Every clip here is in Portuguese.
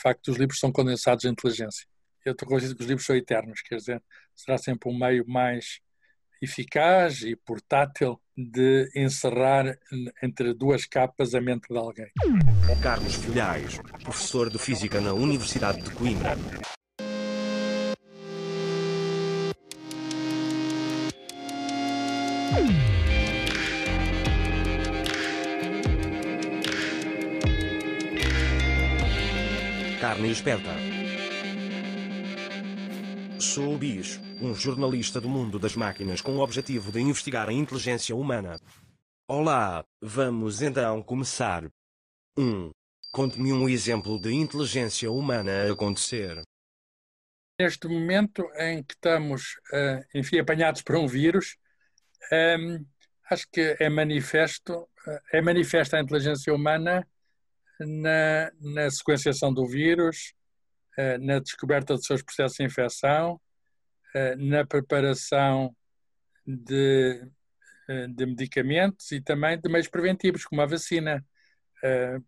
de facto, os livros são condensados de inteligência. Eu estou convencido que os livros são eternos, quer dizer, será sempre um meio mais eficaz e portátil de encerrar entre duas capas a mente de alguém. Carlos Filhais, professor de Física na Universidade de Coimbra. Carne esperta. Sou o Bis, um jornalista do mundo das máquinas com o objetivo de investigar a inteligência humana. Olá, vamos então começar. 1. Um, Conte-me um exemplo de inteligência humana a acontecer. Neste momento em que estamos, uh, enfim, apanhados por um vírus, ehm, acho que é manifesto, uh, é manifesta a inteligência humana na, na sequenciação do vírus, uh, na descoberta dos seus processos de infecção, na preparação de, de medicamentos e também de meios preventivos, como a vacina.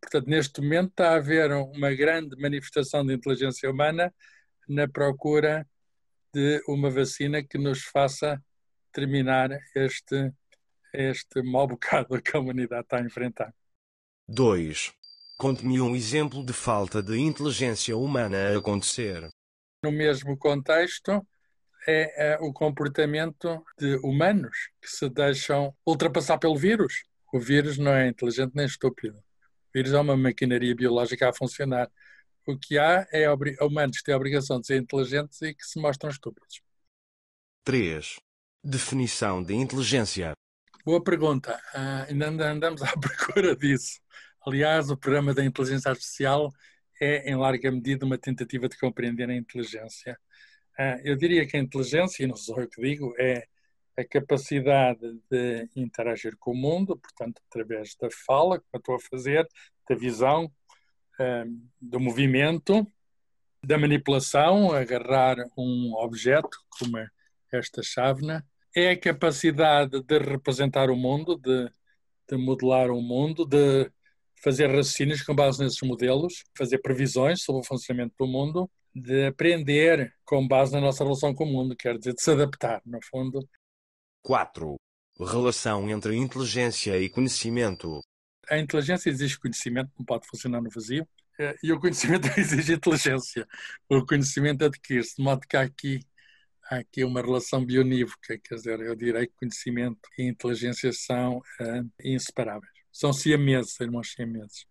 Portanto, neste momento está a haver uma grande manifestação de inteligência humana na procura de uma vacina que nos faça terminar este, este mau bocado que a humanidade está a enfrentar. 2. Conte-me um exemplo de falta de inteligência humana a acontecer. No mesmo contexto, é, é o comportamento de humanos que se deixam ultrapassar pelo vírus. O vírus não é inteligente nem estúpido. O vírus é uma maquinaria biológica a funcionar. O que há é humanos que têm a obrigação de ser inteligentes e que se mostram estúpidos. 3. Definição de inteligência. Boa pergunta. Uh, ainda andamos à procura disso. Aliás, o programa da inteligência artificial é, em larga medida, uma tentativa de compreender a inteligência. Uh, eu diria que a inteligência, e não sou eu que digo, é a capacidade de interagir com o mundo, portanto, através da fala, que estou a fazer, da visão, do movimento, da manipulação, agarrar um objeto, como esta chávena, é a capacidade de representar o mundo, de, de modelar o mundo, de fazer raciocínios com base nesses modelos, fazer previsões sobre o funcionamento do mundo, de aprender com base na nossa relação com o mundo, quer dizer, de se adaptar, no fundo. 4. Relação entre inteligência e conhecimento. A inteligência exige conhecimento, não pode funcionar no vazio. Eh, e o conhecimento exige inteligência. O conhecimento adquire-se, de modo que há aqui, há aqui uma relação bionívoca, quer dizer, eu direi que conhecimento e inteligência são uh, inseparáveis. São siameses, irmãos siameses.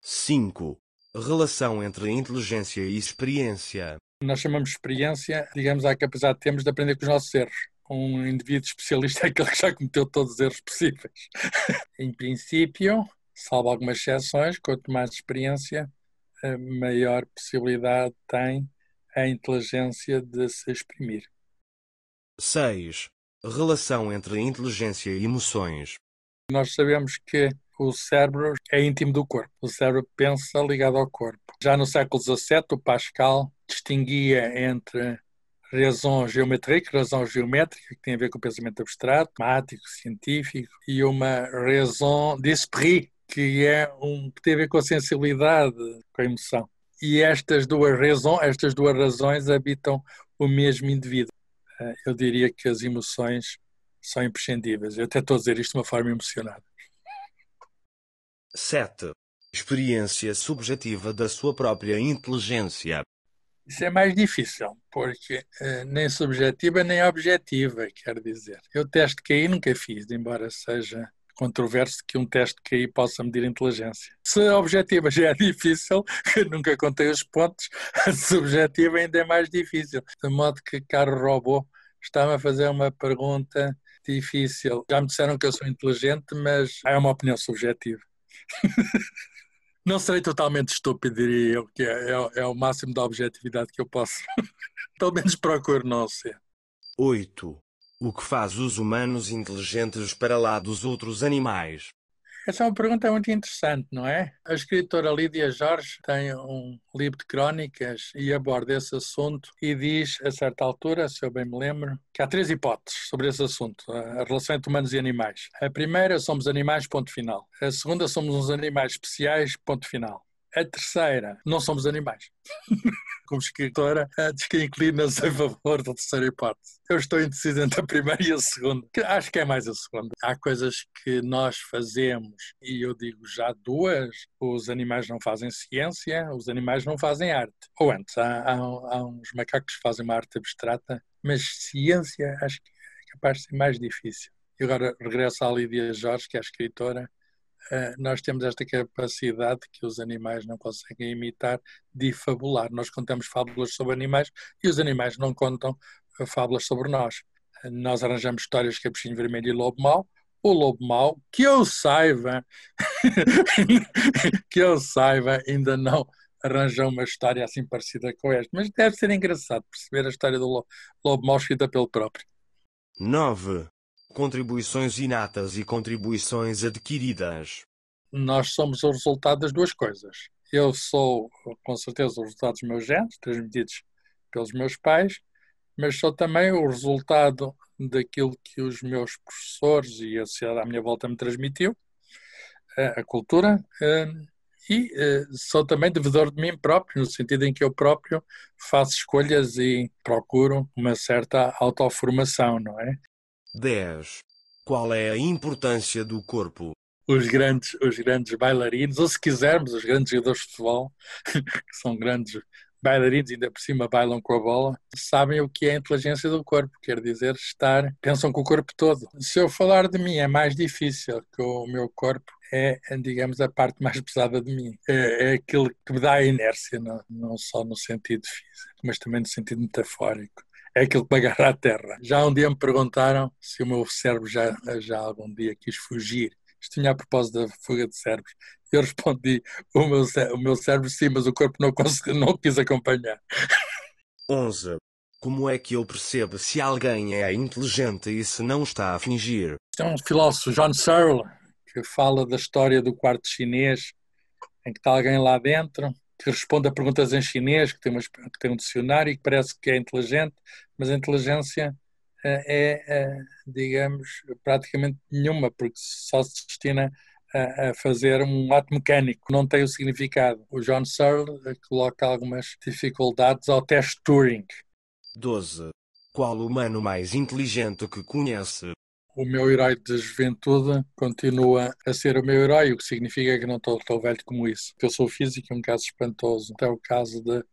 5. Relação entre inteligência e experiência. Nós chamamos de experiência, digamos, a capacidade que temos de aprender com os nossos erros um indivíduo especialista é aquele que já cometeu todos os erros possíveis. em princípio, salvo algumas exceções, quanto mais experiência, maior possibilidade tem a inteligência de se exprimir. 6. Relação entre inteligência e emoções. Nós sabemos que o cérebro é íntimo do corpo. O cérebro pensa ligado ao corpo. Já no século XVII, o Pascal distinguia entre razão geométrica, razão geométrica, que tem a ver com o pensamento abstrato, matemático, científico, e uma razão d'esprit, que é um que tem a ver com a sensibilidade, com a emoção. E estas duas razões, estas duas razões habitam o mesmo indivíduo. Eh, eu diria que as emoções são imprescindíveis. Eu até estou a dizer isto de uma forma emocionada. 7. Experiência subjetiva da sua própria inteligência. Isso é mais difícil, porque uh, nem subjetiva nem objetiva, quer dizer. Eu teste QI nunca fiz, embora seja controverso que um teste QI possa medir inteligência. Se a objetiva já é difícil, que nunca contei os pontos, a subjetiva ainda é mais difícil. De modo que, caro robô, está-me a fazer uma pergunta difícil. Já me disseram que eu sou inteligente, mas é uma opinião subjetiva. Não serei totalmente estúpido, diria eu, que é, é, é o máximo da objetividade que eu posso. Pelo menos procuro não ser. 8. O que faz os humanos inteligentes para lá dos outros animais? Essa é uma pergunta muito interessante, não é? A escritora Lídia Jorge tem um livro de crónicas e aborda esse assunto e diz, a certa altura, se eu bem me lembro, que há três hipóteses sobre esse assunto, a relação entre humanos e animais. A primeira, somos animais, ponto final. A segunda, somos uns animais especiais, ponto final. A terceira, não somos animais. Como escritora, diz que inclina-se a favor da terceira hipótese. Eu estou indeciso entre a primeira e a segunda. Acho que é mais a segunda. Há coisas que nós fazemos, e eu digo já duas: os animais não fazem ciência, os animais não fazem arte. Ou antes, há, há, há uns macacos que fazem uma arte abstrata, mas ciência acho que é capaz de ser mais difícil. E agora regresso à Lídia Jorge, que é a escritora nós temos esta capacidade que os animais não conseguem imitar de fabular. Nós contamos fábulas sobre animais e os animais não contam eh, fábulas sobre nós. Eh, nós arranjamos histórias de Capuchinho Vermelho e Lobo Mau. O Lobo Mau, que eu saiba, que eu saiba, ainda não arranjou uma história assim parecida com esta. Mas deve ser engraçado perceber a história do Lobo Mau escrita pelo próprio. 9. Contribuições inatas e contribuições adquiridas. Nós somos o resultado das duas coisas. Eu sou, com certeza, o resultado dos meus genes, transmitidos pelos meus pais, mas sou também o resultado daquilo que os meus professores e a sociedade à minha volta me transmitiu, a cultura, e sou também devedor de mim próprio, no sentido em que eu próprio faço escolhas e procuro uma certa autoformação, não é? 10. Qual é a importância do corpo? Os grandes, os grandes bailarinos, ou se quisermos, os grandes jogadores de futebol, que são grandes bailarinos, ainda por cima bailam com a bola, sabem o que é a inteligência do corpo, quer dizer, estar, pensam com o corpo todo. Se eu falar de mim é mais difícil, que o meu corpo é, digamos, a parte mais pesada de mim. É, é aquilo que me dá a inércia, não, não só no sentido físico, mas também no sentido metafórico é aquilo que me agarra à terra. Já um dia me perguntaram se o meu cérebro já, já algum dia quis fugir. Isto tinha a propósito da fuga de cérebros. Eu respondi: o meu, o meu cérebro sim, mas o corpo não, consegui, não quis acompanhar. 11. Como é que eu percebo se alguém é inteligente e se não está a fingir? É um filósofo, John Searle, que fala da história do quarto chinês, em que está alguém lá dentro que responde a perguntas em chinês, que tem, uma, que tem um dicionário e que parece que é inteligente, mas a inteligência uh, é, uh, digamos, praticamente nenhuma, porque só se destina a, a, fazer um ato mecânico, não tem o significado. O John Searle uh, coloca algumas dificuldades ao teste Turing. 12. Qual humano mais inteligente que conhece? O meu herói de juventude continua a ser o meu herói, o que significa que não estou tão velho como isso. Eu sou físico, é um caso espantoso. É o caso de, de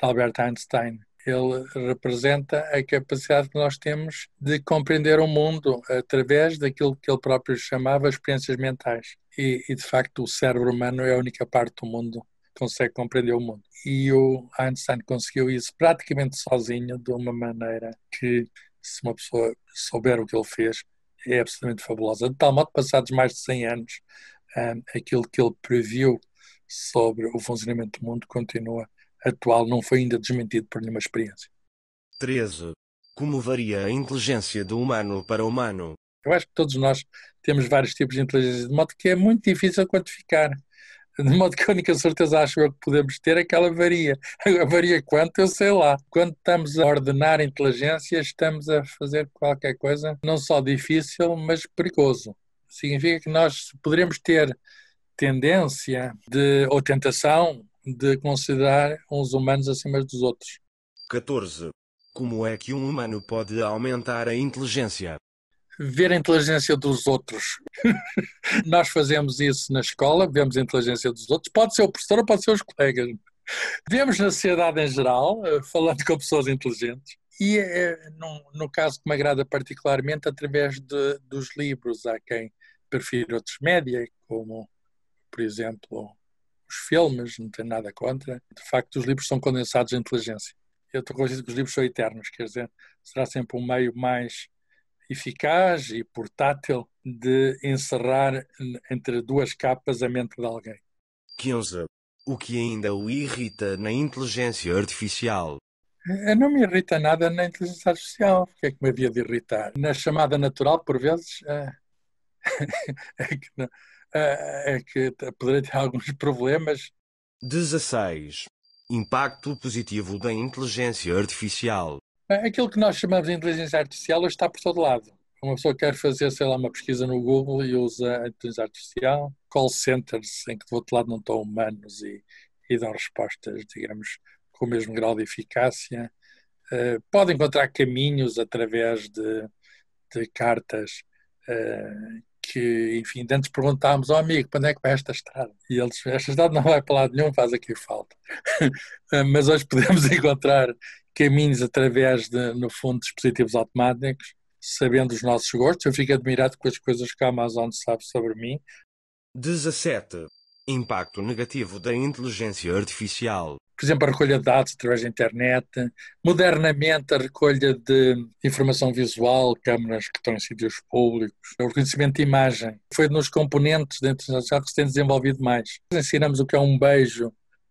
Albert Einstein. Ele representa a capacidade que nós temos de compreender o mundo através daquilo que ele próprio chamava experiências mentais. E, e de facto, o cérebro humano é a única parte do mundo que consegue compreender o mundo. E o Einstein conseguiu isso praticamente sozinho, de uma maneira que, se uma pessoa souber o que ele fez, é absolutamente fabulosa. De tal modo, passados mais de 100 anos, um, aquilo que ele previu sobre o funcionamento do mundo continua atual, não foi ainda desmentido por nenhuma experiência. 13. Como varia a inteligência do humano para o humano? Eu acho que todos nós temos vários tipos de inteligência, de modo que é muito difícil quantificar. De modo que a única certeza acho eu que podemos ter é que ela varia. Varia quanto? Eu sei lá. Quando estamos a ordenar inteligência, estamos a fazer qualquer coisa não só difícil, mas perigoso. Significa que nós poderemos ter tendência de, ou tentação de considerar uns humanos acima dos outros. 14. Como é que um humano pode aumentar a inteligência? Ver a inteligência dos outros. Nós fazemos isso na escola, vemos a inteligência dos outros. Pode ser o professor ou pode ser os colegas. Vemos na sociedade em geral, eh, falando com pessoas inteligentes. E é, no, no caso que me agrada particularmente, através de, dos livros. Há quem prefira outros média, como, por exemplo, os filmes, não tenho nada contra. De facto, os livros são condensados de inteligência. Eu estou convencido que os livros são eternos, quer dizer, será sempre um meio mais eficaz e portátil de encerrar entre duas capas a mente de alguém. 15. O que ainda o irrita na inteligência artificial? Eh, não me irrita nada na inteligência artificial. O que é que me havia de irritar? Na chamada natural, por vezes, é, é que, é, é que poderia ter alguns problemas. 16. Impacto positivo da inteligência artificial. Aquilo que nós chamamos de inteligência artificial hoje está por todo lado. Uma pessoa quer fazer, sei lá, uma pesquisa no Google e usa a inteligência artificial, call centers em que do outro lado não estão humanos e, e dão respostas, digamos, com o mesmo grau de eficácia. Uh, pode encontrar caminhos através de, de cartas uh, que, enfim, antes perguntámos ao oh, amigo, onde é que vai esta estrada? E eles, esta estrada não vai para lado nenhum, faz aqui falta. Mas hoje podemos encontrar caminhos através de, no fundo, dispositivos automáticos, sabendo os nossos gostos. Eu fico admirado com as coisas que a Amazon sabe sobre mim. 17. Impacto negativo da inteligência artificial. Por exemplo, a recolha de dados através da internet, modernamente a recolha de informação visual, câmaras que estão em sítios públicos, o reconhecimento de imagem. Foi nos componentes da inteligência artificial que se tem desenvolvido mais. Ensinamos o que é um beijo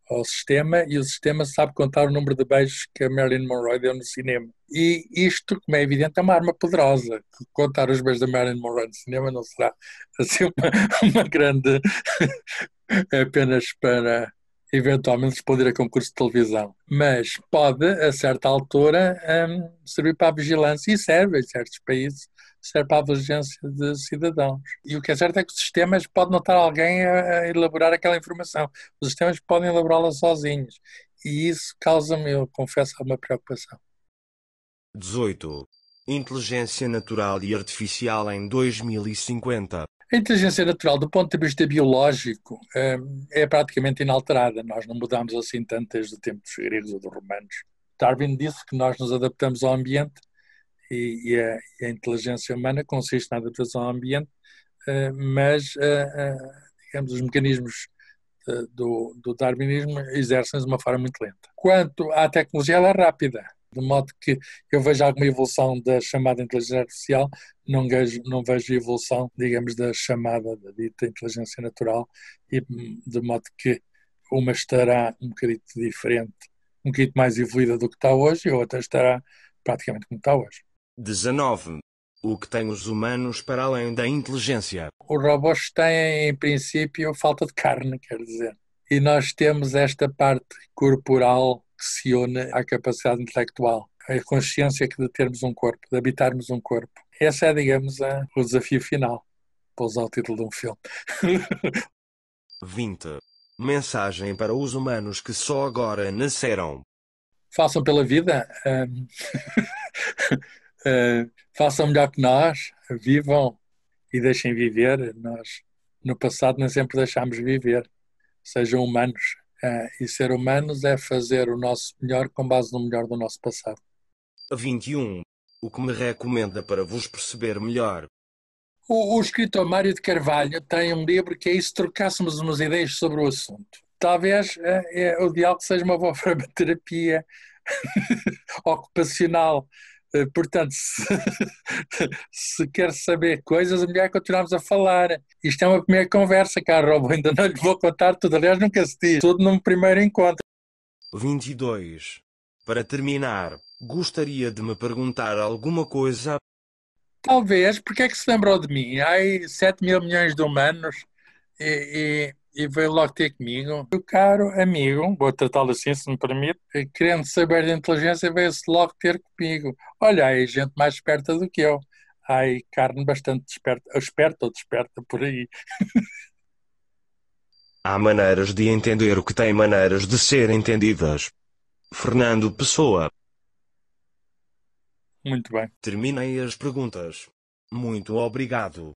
ao sistema e o sistema sabe contar o número de beijos que a Marilyn Monroe deu no cinema. E isto, como é evidente, é uma arma poderosa. Contar os beijos da Marilyn Monroe no cinema não será assim uma, uma grande apenas para eventualmente responder a concurso de televisão, mas pode, a certa altura, um, servir para a vigilância e serve em certos países, serve para a vigilância de cidadãos. E o que é certo é que os sistemas podem não estar alguém a, elaborar aquela informação, os sistemas podem elaborá-la sozinhos. E isso causa-me, eu confesso, uma preocupação. 18. Inteligência natural e artificial em 2050. A inteligência natural, do ponto de vista biológico, hum, é praticamente inalterada. Nós não mudamos assim tanto desde o tempo dos gregos ou dos romanos. Darwin disse que nós nos adaptamos ao ambiente e, a, a inteligência humana consiste na adaptação ao ambiente, hum, mas, hum, digamos, os mecanismos do, do darwinismo exercem-se de uma forma muito lenta. Quanto à tecnologia, ela é rápida de modo que eu vejo alguma evolução da chamada inteligência artificial, não vejo, não vejo evolução, digamos, da chamada, da dita inteligência natural, e de modo que uma estará um bocadinho diferente, um bocadinho mais evoluída do que está hoje, e a outra estará praticamente como está hoje. 19. O que tem os humanos para além da inteligência? Os robôs têm, em princípio, falta de carne, quer dizer. E nós temos esta parte corporal que se une à capacidade intelectual, a consciência que de termos um corpo, de habitarmos um corpo. Esse é, digamos, o desafio final, para usar o título de um filme. 20. Mensagem para os humanos que só agora nasceram. Façam pela vida, um, uh, façam melhor que nós, vivam e deixem viver. Nós, no passado, nem sempre deixámos viver. Sejam humanos, Uh, e ser humanos é fazer o nosso melhor com base no melhor do nosso passado. 21. O que me recomenda para vos perceber melhor? O, o escritor Mário de Carvalho tem um livro que é isso, trocássemos umas ideias sobre o assunto. Talvez uh, é, o diálogo seja uma boa forma de terapia ocupacional portanto, se, se, quer saber coisas, a mulher continuamos a falar. Isto é uma primeira conversa, caro Robo. Ainda não lhe vou contar tudo. Aliás, nunca se diz. Tudo num primeiro encontro. 22. Para terminar, gostaria de me perguntar alguma coisa. Talvez, porque é que se lembrou de mim? Há 7 mil milhões de humanos e, e e veio logo ter comigo. O caro amigo, vou tratá-lo assim se me permite, querendo saber de inteligência, veio-se logo ter comigo. Olha, aí gente mais esperta do que eu. Ai, carne bastante desperta, esperta ou desperta por aí. Há maneiras de entender o que tem maneiras de ser entendidas. Fernando Pessoa. Muito bem. Terminei as perguntas. Muito obrigado.